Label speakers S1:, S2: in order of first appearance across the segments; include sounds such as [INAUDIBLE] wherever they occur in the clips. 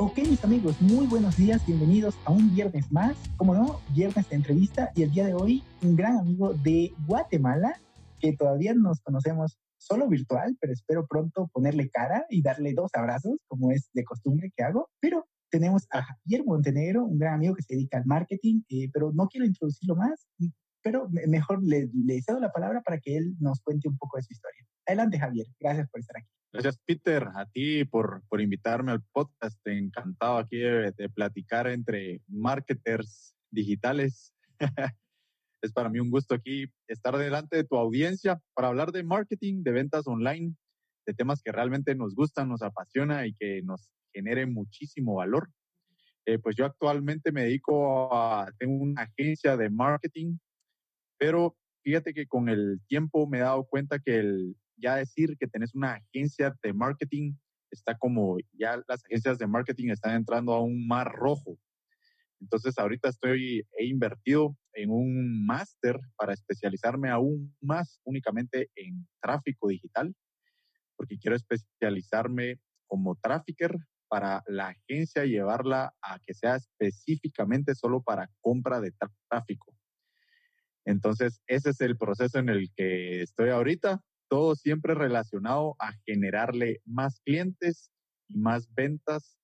S1: Ok, mis amigos, muy buenos días, bienvenidos a un viernes más, como no, viernes de entrevista y el día de hoy un gran amigo de Guatemala que todavía nos conocemos solo virtual, pero espero pronto ponerle cara y darle dos abrazos, como es de costumbre que hago, pero tenemos a Javier Montenegro, un gran amigo que se dedica al marketing, eh, pero no quiero introducirlo más, pero mejor le, le cedo la palabra para que él nos cuente un poco de su historia. Adelante, Javier, gracias por estar aquí.
S2: Gracias, Peter, a ti por, por invitarme al podcast. Encantado aquí de, platicar entre marketers digitales. [LAUGHS] es para mí un gusto aquí estar delante de tu audiencia para hablar de marketing, de ventas online, de temas que realmente nos gustan, nos apasiona y que nos genere muchísimo valor. Eh, pues yo actualmente me dedico a, tengo una agencia de marketing, pero fíjate que con el tiempo me he dado cuenta que el, ya decir que tenés una agencia de marketing está como, ya las agencias de marketing están entrando a un mar rojo. Entonces ahorita estoy, he invertido en un máster para especializarme aún más únicamente en tráfico digital, porque quiero especializarme como trafficker para la agencia llevarla a que sea específicamente solo para compra de tráfico. Entonces, ese es el proceso en el que estoy ahorita todo siempre relacionado a generarle más clientes y más ventas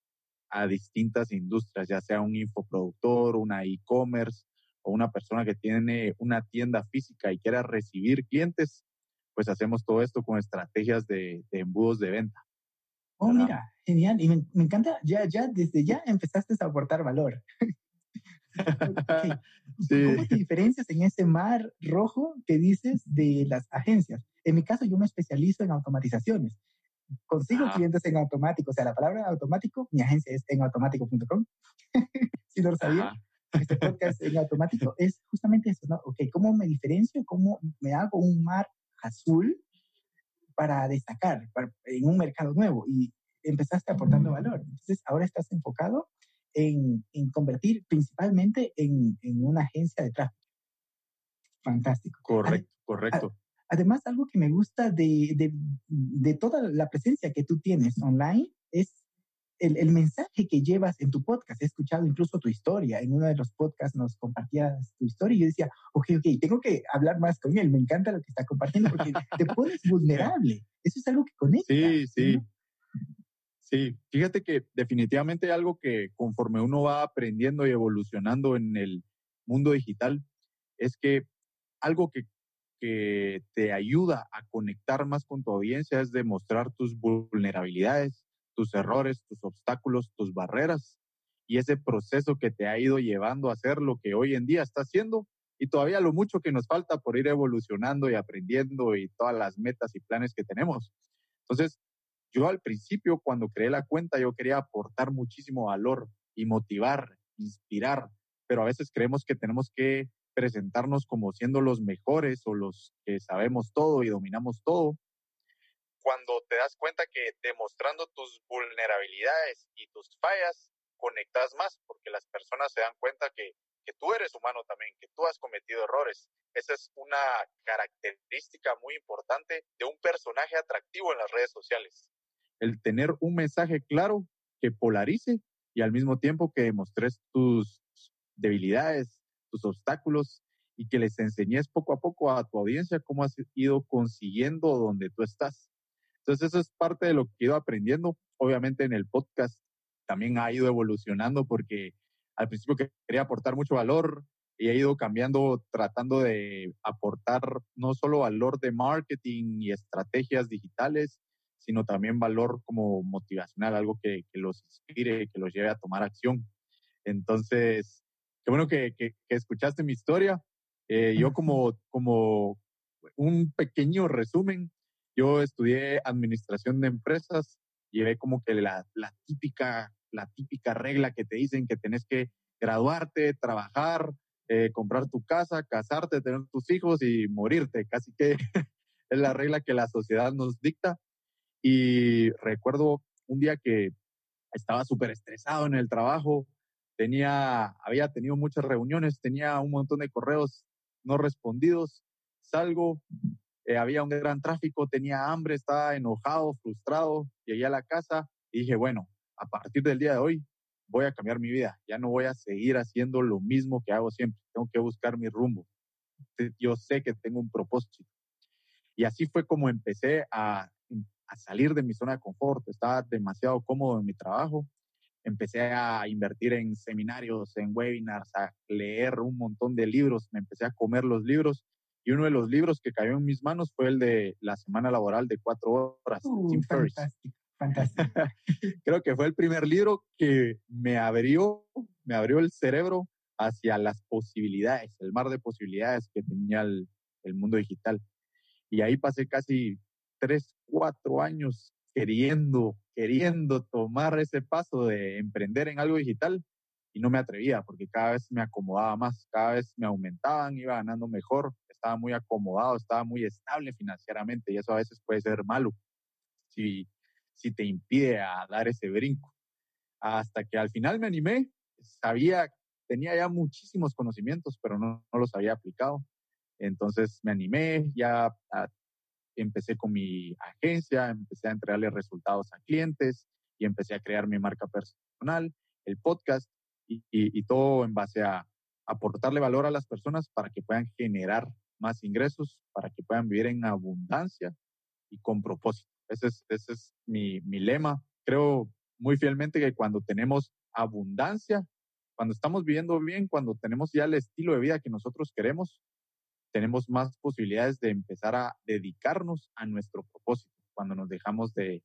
S2: a distintas industrias, ya sea un infoproductor, una e-commerce o una persona que tiene una tienda física y quiera recibir clientes, pues hacemos todo esto con estrategias de, embudos de venta.
S1: Oh, mira, genial. Y me, encanta, ya, ya, desde ya empezaste a aportar valor. [LAUGHS] ¿Cómo te diferencias en ese mar rojo que dices de las agencias? En mi caso, yo me especializo en automatizaciones. Consigo clientes en automático. O sea, la palabra automático, mi agencia es en automático.com. [LAUGHS] si no lo sabía, este podcast en automático [LAUGHS] es justamente eso, ¿no? Ok, ¿cómo me diferencio? ¿Cómo me hago un mar azul para destacar en un mercado nuevo? Y empezaste aportando valor. Entonces, ahora estás enfocado en, en convertir principalmente en, en, una agencia de tráfico. Fantástico.
S2: Correcto, correcto.
S1: Además, algo que me gusta de, de, de toda la presencia que tú tienes online es el, el, mensaje que llevas en tu podcast. He escuchado incluso tu historia. En uno de los podcasts nos compartías tu historia y yo decía, ok, ok, tengo que hablar más con él. Me encanta lo que está compartiendo porque [LAUGHS] te pones vulnerable. Eso es algo que conecta.
S2: Sí, sí. Sí, fíjate que definitivamente algo que conforme uno va aprendiendo y evolucionando en el mundo digital es que algo que, que te ayuda a conectar más con tu audiencia es demostrar tus vulnerabilidades, tus errores, tus obstáculos, tus barreras y ese proceso que te ha ido llevando a hacer lo que hoy en día está haciendo y todavía lo mucho que nos falta por ir evolucionando y aprendiendo y todas las metas y planes que tenemos. Entonces, yo al principio, cuando creé la cuenta, yo quería aportar muchísimo valor y motivar, inspirar, pero a veces creemos que tenemos que presentarnos como siendo los mejores o los que sabemos todo y dominamos todo. Cuando te das cuenta que demostrando tus vulnerabilidades y tus fallas, conectas más, porque las personas se dan cuenta que, que tú eres humano también, que tú has cometido errores. Esa es una característica muy importante de un personaje atractivo en las redes sociales el tener un mensaje claro que polarice y al mismo tiempo que demostres tus debilidades, tus obstáculos y que les enseñes poco a poco a tu audiencia cómo has ido consiguiendo donde tú estás. Entonces eso es parte de lo que he ido aprendiendo. Obviamente en el podcast también ha ido evolucionando porque al principio quería aportar mucho valor y he ido cambiando, tratando de aportar no solo valor de marketing y estrategias digitales, sino también valor como motivacional, algo que, los inspire, que los lleve a tomar acción. Entonces, qué bueno que, escuchaste mi historia. Eh, yo como, como un pequeño resumen, yo estudié administración de empresas, llevé como que la, la, típica, la típica regla que te dicen que tenés que graduarte, trabajar, eh, comprar tu casa, casarte, tener tus hijos y morirte. Casi que [LAUGHS] es la regla que la sociedad nos dicta. Y recuerdo un día que estaba súper estresado en el trabajo, tenía, había tenido muchas reuniones, tenía un montón de correos no respondidos, salgo, eh, había un gran tráfico, tenía hambre, estaba enojado, frustrado, llegué a la casa y dije, bueno, a partir del día de hoy voy a cambiar mi vida, ya no voy a seguir haciendo lo mismo que hago siempre, tengo que buscar mi rumbo. Yo sé que tengo un propósito. Y así fue como empecé a, a salir de mi zona de confort, estaba demasiado cómodo en mi trabajo, empecé a invertir en seminarios, en webinars, a leer un montón de libros, me empecé a comer los libros y uno de los libros que cayó en mis manos fue el de La Semana Laboral de Cuatro Horas,
S1: uh, Tim Fantástico, fantástico. [LAUGHS]
S2: Creo que fue el primer libro que me abrió, me abrió el cerebro hacia las posibilidades, el mar de posibilidades que tenía el, el mundo digital. Y ahí pasé casi tres, cuatro años queriendo, queriendo tomar ese paso de emprender en algo digital y no me atrevía porque cada vez me acomodaba más, cada vez me aumentaban, iba ganando mejor, estaba muy acomodado, estaba muy estable financieramente y eso a veces puede ser malo si, si te impide dar ese brinco. Hasta que al final me animé, sabía, tenía ya muchísimos conocimientos, pero no, no los había aplicado. Entonces me animé, ya a, empecé con mi agencia, empecé a entregarle resultados a clientes y empecé a crear mi marca personal, el podcast y, todo en base a aportarle valor a las personas para que puedan generar más ingresos, para que puedan vivir en abundancia y con propósito. Ese es, mi lema. Creo muy fielmente que cuando tenemos abundancia, cuando estamos viviendo bien, cuando tenemos ya el estilo de vida que nosotros queremos, tenemos más posibilidades de empezar a dedicarnos a nuestro propósito. Cuando nos dejamos de,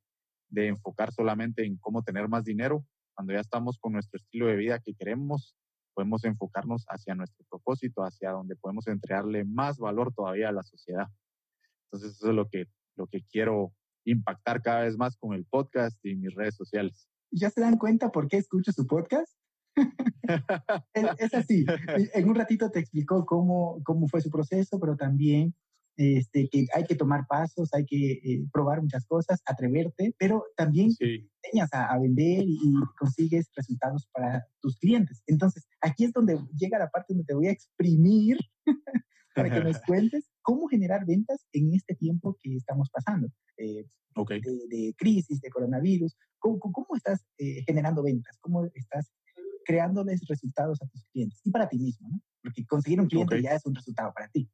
S2: enfocar solamente en cómo tener más dinero, cuando ya estamos con nuestro estilo de vida que queremos, podemos enfocarnos hacia nuestro propósito, hacia donde podemos entregarle más valor todavía a la sociedad. Entonces, eso es lo que, lo que quiero impactar cada vez más con el podcast y mis redes sociales.
S1: ¿Ya se dan cuenta por qué escucho su podcast? [LAUGHS] es, así. En un ratito te explicó cómo, cómo fue su proceso, pero también este, que hay que tomar pasos, hay que eh, probar muchas cosas, atreverte, pero también enseñas a, vender y, consigues resultados para tus clientes. Entonces, aquí es donde llega la parte donde te voy a exprimir [LAUGHS] para que nos cuentes cómo generar ventas en este tiempo que estamos pasando. Eh, de, crisis, de coronavirus. ¿Cómo, cómo estás eh, generando ventas? ¿Cómo estás creándoles resultados a tus clientes y para ti mismo, ¿no? Porque conseguir un cliente ya es un resultado para ti.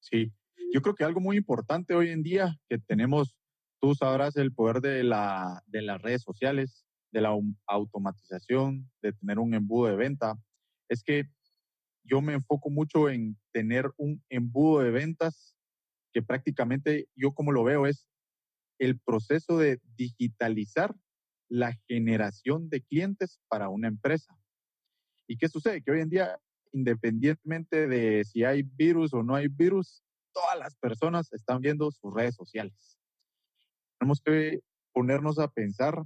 S2: Sí, yo creo que algo muy importante hoy en día que tenemos, tú sabrás el poder de, la, de las redes sociales, de la automatización, de tener un embudo de venta, es que yo me enfoco mucho en tener un embudo de ventas que prácticamente yo como lo veo es el proceso de digitalizar la generación de clientes para una empresa. ¿Y qué sucede? Que hoy en día, independientemente de si hay virus o no hay virus, todas las personas están viendo sus redes sociales. Tenemos que ponernos a pensar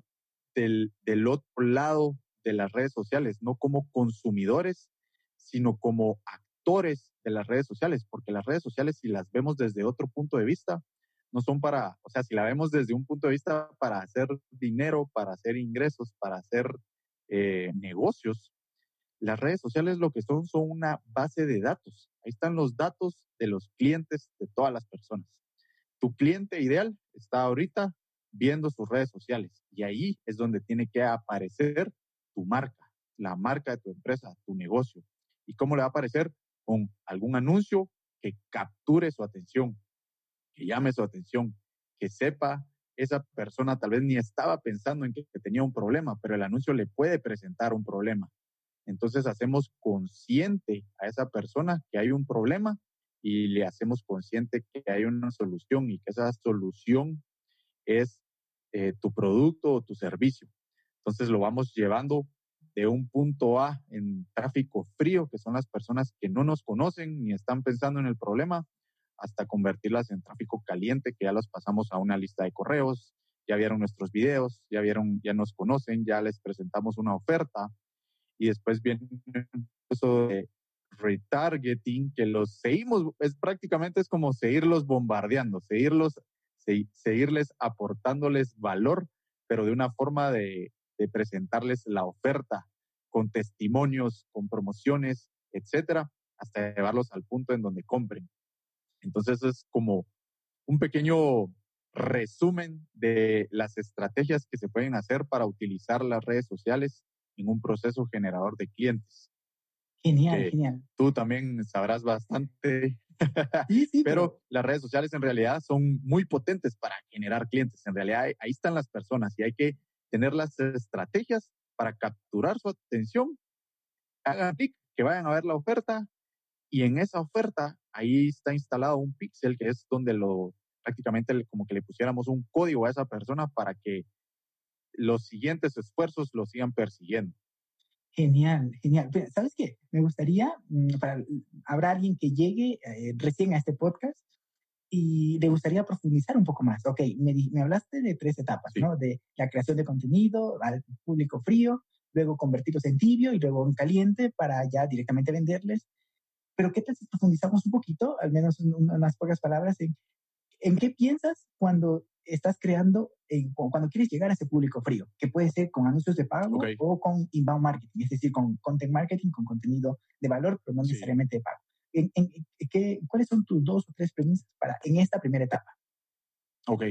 S2: del, del otro lado de las redes sociales, no como consumidores, sino como actores de las redes sociales, porque las redes sociales, si las vemos desde otro punto de vista, no son para, o sea, si la vemos desde un punto de vista para hacer dinero, para hacer ingresos, para hacer eh, negocios, las redes sociales lo que son son una base de datos. Ahí están los datos de los clientes de todas las personas. Tu cliente ideal está ahorita viendo sus redes sociales y ahí es donde tiene que aparecer tu marca, la marca de tu empresa, tu negocio. ¿Y cómo le va a aparecer? Con algún anuncio que capture su atención, llame su atención, que sepa esa persona tal vez ni estaba pensando en que, tenía un problema, pero el anuncio le puede presentar un problema. Entonces hacemos consciente a esa persona que hay un problema y le hacemos consciente que hay una solución y que esa solución es eh, tu producto o tu servicio. Entonces lo vamos llevando de un punto A en tráfico frío, que son las personas que no nos conocen ni están pensando en el problema, hasta convertirlas en tráfico caliente, que ya los pasamos a una lista de correos, ya vieron nuestros videos, ya vieron, ya nos conocen, ya les presentamos una oferta y después viene eso de retargeting, que los seguimos, es prácticamente es como seguirlos bombardeando, seguirlos, seguirles aportándoles valor, pero de una forma de, de presentarles la oferta con testimonios, con promociones, etcétera, hasta llevarlos al punto en donde compren. Entonces es como un pequeño resumen de las estrategias que se pueden hacer para utilizar las redes sociales en un proceso generador de clientes.
S1: Genial, genial.
S2: Tú también sabrás bastante. [LAUGHS] Sí, sí, pero, las redes sociales en realidad son muy potentes para generar clientes. En realidad ahí están las personas y hay que tener las estrategias para capturar su atención. Hagan clic, que vayan a ver la oferta y en esa oferta ahí está instalado un pixel que es donde lo prácticamente como que le pusiéramos un código a esa persona para que los siguientes esfuerzos lo sigan persiguiendo.
S1: Genial, genial. ¿Sabes qué? Me gustaría, mm, para, habrá alguien que llegue eh, recién a este podcast y le gustaría profundizar un poco más. Ok, me, me hablaste de tres etapas, ¿no? De la creación de contenido al público frío, luego convertirlos en tibio y luego en caliente para ya directamente venderles. Pero ¿qué tal si profundizamos un poquito, al menos unas pocas palabras, en, en qué piensas cuando estás creando, cuando quieres llegar a ese público frío, que puede ser con anuncios de pago o con inbound marketing, es decir, con content marketing, con contenido de valor, pero no necesariamente de pago. En, qué, ¿Cuáles son tus dos o tres premisas para, en esta primera etapa?
S2: Ok,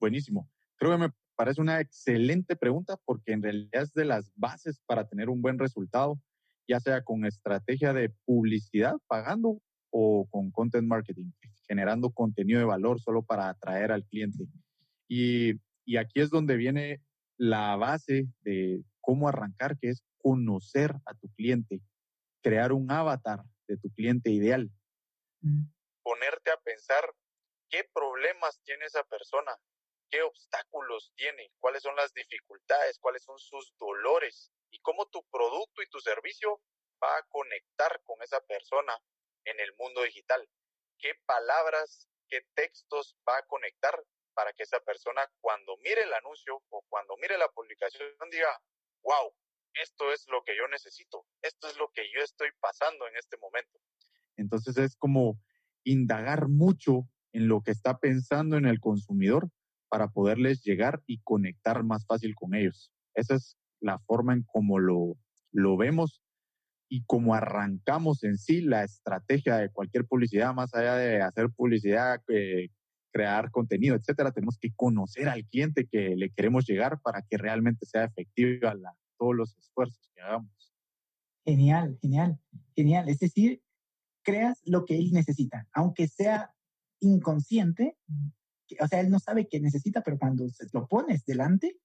S2: buenísimo. Creo que me parece una excelente pregunta porque en realidad es de las bases para tener un buen resultado, ya sea con estrategia de publicidad, pagando, o con content marketing, generando contenido de valor solo para atraer al cliente. Y, y aquí es donde viene la base de cómo arrancar, que es conocer a tu cliente, crear un avatar de tu cliente ideal. Mm. Ponerte a pensar qué problemas tiene esa persona, qué obstáculos tiene, cuáles son las dificultades, cuáles son sus dolores y cómo tu producto y tu servicio va a conectar con esa persona en el mundo digital. ¿Qué palabras, qué textos va a conectar para que esa persona cuando mire el anuncio o cuando mire la publicación diga, wow, esto es lo que yo necesito, esto es lo que yo estoy pasando en este momento. Entonces es como indagar mucho en lo que está pensando en el consumidor para poderles llegar y conectar más fácil con ellos. Esa es la forma en cómo lo, lo vemos y como arrancamos en sí la estrategia de cualquier publicidad, más allá de hacer publicidad, eh, crear contenido, etcétera, tenemos que conocer al cliente que le queremos llegar para que realmente sea efectiva la, todos los esfuerzos que hagamos.
S1: Genial, genial, genial. Es decir, creas lo que él necesita, aunque sea inconsciente, o sea, él no sabe qué necesita, pero cuando se lo pones delante,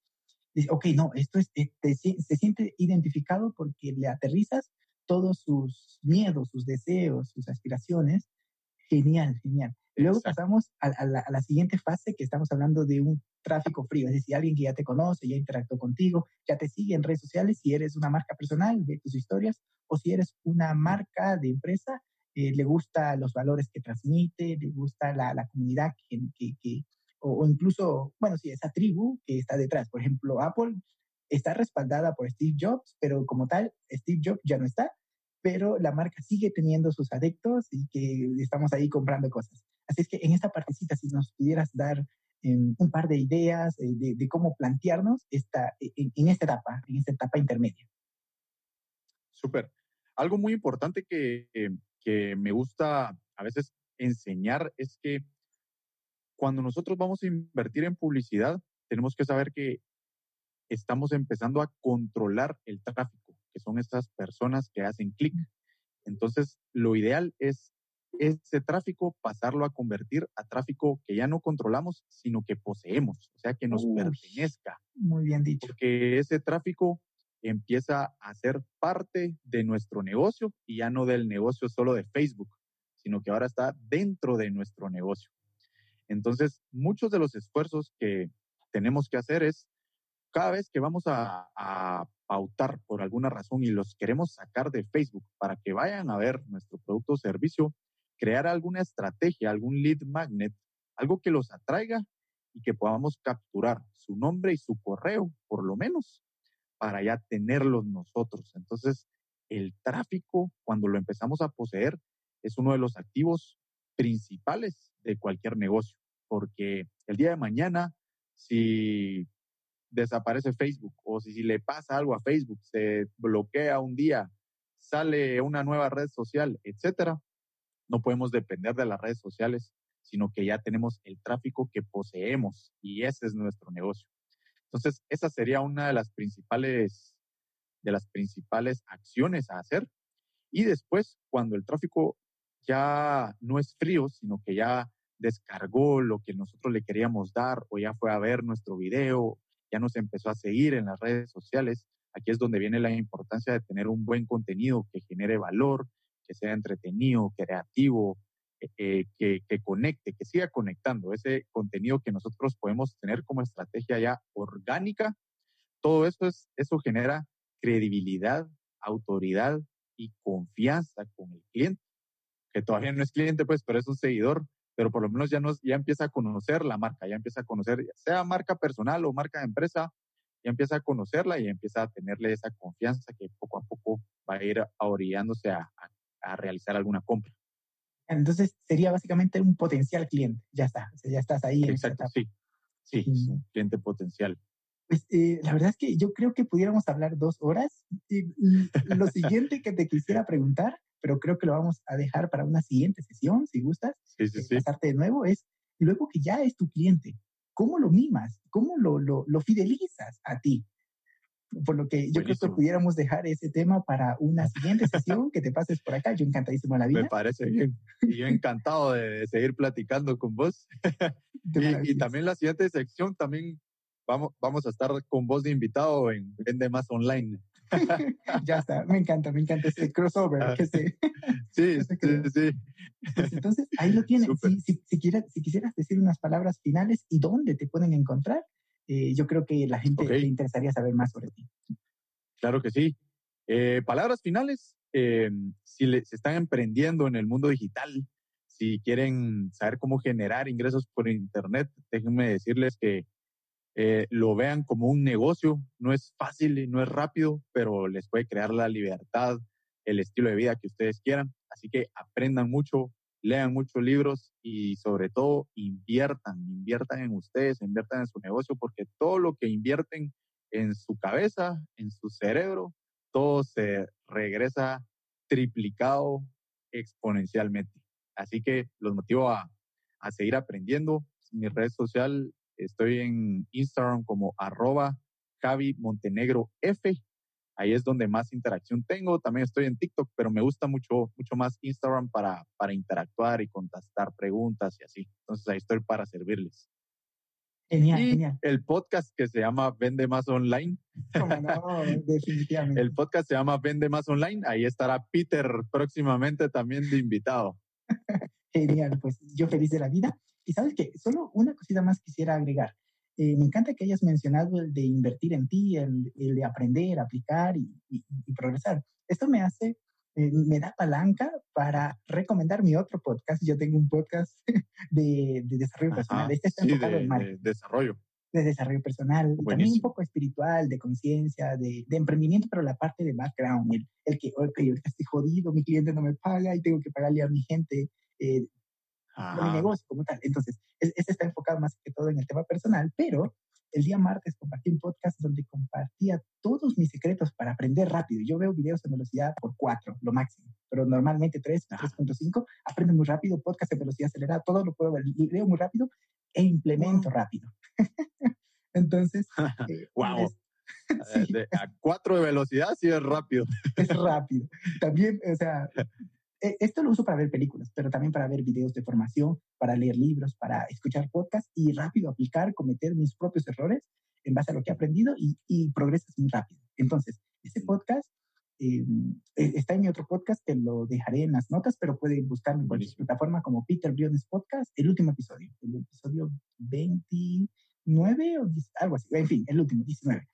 S1: dice, ok, no, esto es, eh, se siente identificado porque le aterrizas todos sus miedos, sus deseos, sus aspiraciones. Genial, genial. Luego pasamos a, la, siguiente fase que estamos hablando de un tráfico frío, es decir, alguien que ya te conoce, ya interactuó contigo, ya te sigue en redes sociales, si eres una marca personal, ve tus historias, o si eres una marca de empresa, eh, le gusta los valores que transmite, le gusta la, la comunidad que, que, o, incluso, bueno, sí, esa tribu que está detrás. Por ejemplo, Apple está respaldada por Steve Jobs, pero como tal, Steve Jobs ya no está, pero la marca sigue teniendo sus adeptos y que estamos ahí comprando cosas. Así es que en esta partecita, si nos pudieras dar em, un par de ideas eh, de, cómo plantearnos esta, e, en, esta etapa, en esta etapa intermedia.
S2: Súper. Algo muy importante que, que me gusta a veces enseñar es que cuando nosotros vamos a invertir en publicidad, tenemos que saber que estamos empezando a controlar el tráfico, que son estas personas que hacen clic. Entonces, lo ideal es ese tráfico pasarlo a convertir a tráfico que ya no controlamos, sino que poseemos, o sea, que nos pertenezca.
S1: Muy bien dicho.
S2: Porque ese tráfico empieza a ser parte de nuestro negocio y ya no del negocio solo de Facebook, sino que ahora está dentro de nuestro negocio. Entonces, muchos de los esfuerzos que tenemos que hacer es, cada vez que vamos a, a pautar por alguna razón y los queremos sacar de Facebook para que vayan a ver nuestro producto o servicio, crear alguna estrategia, algún lead magnet, algo que los atraiga y que podamos capturar su nombre y su correo, por lo menos, para ya tenerlos nosotros. Entonces, el tráfico, cuando lo empezamos a poseer, es uno de los activos principales de cualquier negocio, porque el día de mañana, si desaparece Facebook o si, le pasa algo a Facebook, se bloquea un día, sale una nueva red social, etcétera, no podemos depender de las redes sociales, sino que ya tenemos el tráfico que poseemos y ese es nuestro negocio. Entonces, esa sería una de las principales de las principales acciones a hacer. Y después, cuando el tráfico ya no es frío, sino que ya descargó lo que nosotros le queríamos dar o ya fue a ver nuestro video, ya nos empezó a seguir en las redes sociales, aquí es donde viene la importancia de tener un buen contenido que genere valor, que sea entretenido, creativo, que, que, conecte, que siga conectando ese contenido que nosotros podemos tener como estrategia ya orgánica. Todo eso, es, eso genera credibilidad, autoridad y confianza con el cliente, que todavía no es cliente, pues, pero es un seguidor, pero por lo menos ya, nos, ya empieza a conocer la marca, ya empieza a conocer, sea marca personal o marca de empresa, ya empieza a conocerla y empieza a tenerle esa confianza que poco a poco va a ir orillándose a, a, realizar alguna compra.
S1: Entonces sería básicamente un potencial cliente, ya está, ya estás ahí.
S2: Exacto, sí, sí, es un cliente potencial.
S1: Pues eh, la verdad es que yo creo que pudiéramos hablar dos horas. Y, lo siguiente que te quisiera preguntar, pero creo que lo vamos a dejar para una siguiente sesión, si gustas,
S2: sí, sí, sí.
S1: pasarte de nuevo, es luego que ya es tu cliente, ¿cómo lo mimas? ¿Cómo lo, lo, lo fidelizas a ti? Por lo que yo creo que pudiéramos dejar ese tema para una siguiente sesión, que te pases por acá. Yo encantadísimo de la vida.
S2: Me parece bien. Y yo encantado de seguir platicando con vos. y, y, también la siguiente sección, también vamos, vamos a estar con voz de invitado en Vende Más Online. [LAUGHS]
S1: ya está, me encanta, me encanta ese crossover.
S2: Ah.
S1: que se, [LAUGHS]
S2: sí, sí, sí.
S1: Pues entonces, ahí lo [LAUGHS] tienes. Si, si, si, quieras, si quisieras decir unas palabras finales y dónde te pueden encontrar, eh, yo creo que la gente okay. le interesaría saber más sobre ti.
S2: Claro que sí. Eh, palabras finales, eh, si le, se están emprendiendo en el mundo digital, si quieren saber cómo generar ingresos por Internet, déjenme decirles que eh, lo vean como un negocio. No es fácil y no es rápido, pero les puede crear la libertad, el estilo de vida que ustedes quieran. Así que aprendan mucho, lean muchos libros y sobre todo inviertan, inviertan en ustedes, inviertan en su negocio, porque todo lo que invierten en su cabeza, en su cerebro, todo se regresa triplicado exponencialmente. Así que los motivo a, a seguir aprendiendo. Mi red social Estoy en Instagram como arroba Javi Montenegro F. Ahí es donde más interacción tengo. También estoy en TikTok, pero me gusta mucho, mucho más Instagram para, para interactuar y contestar preguntas y así. Entonces ahí estoy para servirles.
S1: Genial,
S2: y
S1: genial.
S2: El podcast que se llama Vende Más Online.
S1: Como no, [LAUGHS] definitivamente.
S2: el podcast se llama Vende Más Online. Ahí estará Peter próximamente también de invitado. [LAUGHS]
S1: Genial, pues yo feliz de la vida. Y sabes que solo una cosita más quisiera agregar. Eh, me encanta que hayas mencionado el de invertir en ti, el, el de aprender, aplicar y, y, y, progresar. Esto me hace, eh, me da palanca para recomendar mi otro podcast. Yo tengo un podcast [LAUGHS] de, de desarrollo Ajá, personal. Este está
S2: sí,
S1: enfocado
S2: de,
S1: en marketing.
S2: de desarrollo.
S1: De desarrollo personal,
S2: Buenísimo.
S1: también un poco espiritual, de conciencia, de, de, emprendimiento, pero la parte de background, el, el que, okay, ahorita estoy jodido, mi cliente no me paga y tengo que pagarle a mi gente eh, mi negocio como tal. Entonces, ese está enfocado más que todo en el tema personal, pero el día martes compartí un podcast donde compartía todos mis secretos para aprender rápido. Yo veo videos en velocidad por 4, lo máximo, pero normalmente 3, 3.5. Aprendo muy rápido, podcast en velocidad acelerada, todo lo puedo ver, leo muy rápido e implemento wow. rápido. [LAUGHS] Entonces, [LAUGHS]
S2: eh, wow. [LAUGHS] sí. de, a 4 de velocidad sí es rápido.
S1: es rápido. También, o sea, esto lo uso para ver películas, pero también para ver videos de formación, para leer libros, para escuchar podcasts y rápido aplicar, cometer mis propios errores en base a lo que he aprendido y, y progresas muy rápido. Entonces, este podcast eh, está en mi otro podcast, que lo dejaré en las notas, pero pueden buscarme en cualquier plataforma como Peter Briones Podcast, el último episodio, el episodio 29 o 10, algo así, en fin, el último, 19.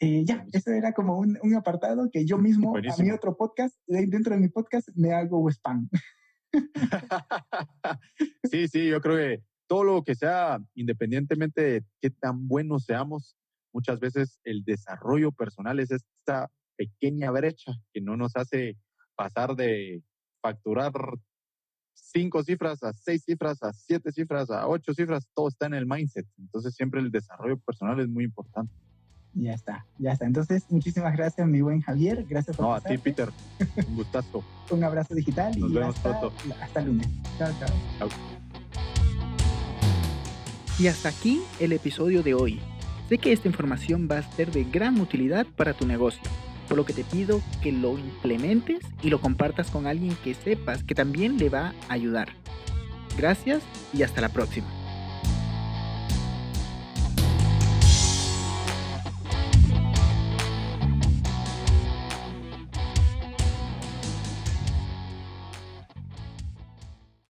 S1: Eh, ya, eso era como un, un, apartado que yo mismo Buenísimo. a mi otro podcast, dentro de mi podcast, me hago spam. [LAUGHS]
S2: sí, sí, yo creo que todo lo que sea, independientemente de qué tan buenos seamos, muchas veces el desarrollo personal es esta pequeña brecha que no nos hace pasar de facturar cinco cifras a seis cifras a siete cifras a ocho cifras, todo está en el mindset. Entonces siempre el desarrollo personal es muy importante.
S3: Ya está, ya está. Entonces, muchísimas gracias, mi buen Javier. Gracias por
S2: No, a ti, Peter. Un gustazo. [LAUGHS]
S3: Un abrazo digital
S2: Nos
S3: y
S2: vemos
S3: hasta,
S2: pronto.
S3: hasta el lunes. Chao, chao.
S2: Chao.
S1: Y hasta aquí el episodio de hoy. Sé que esta información va a ser de gran utilidad para tu negocio, por lo que te pido que lo implementes y lo compartas con alguien que sepas que también le va a ayudar. Gracias y hasta la próxima.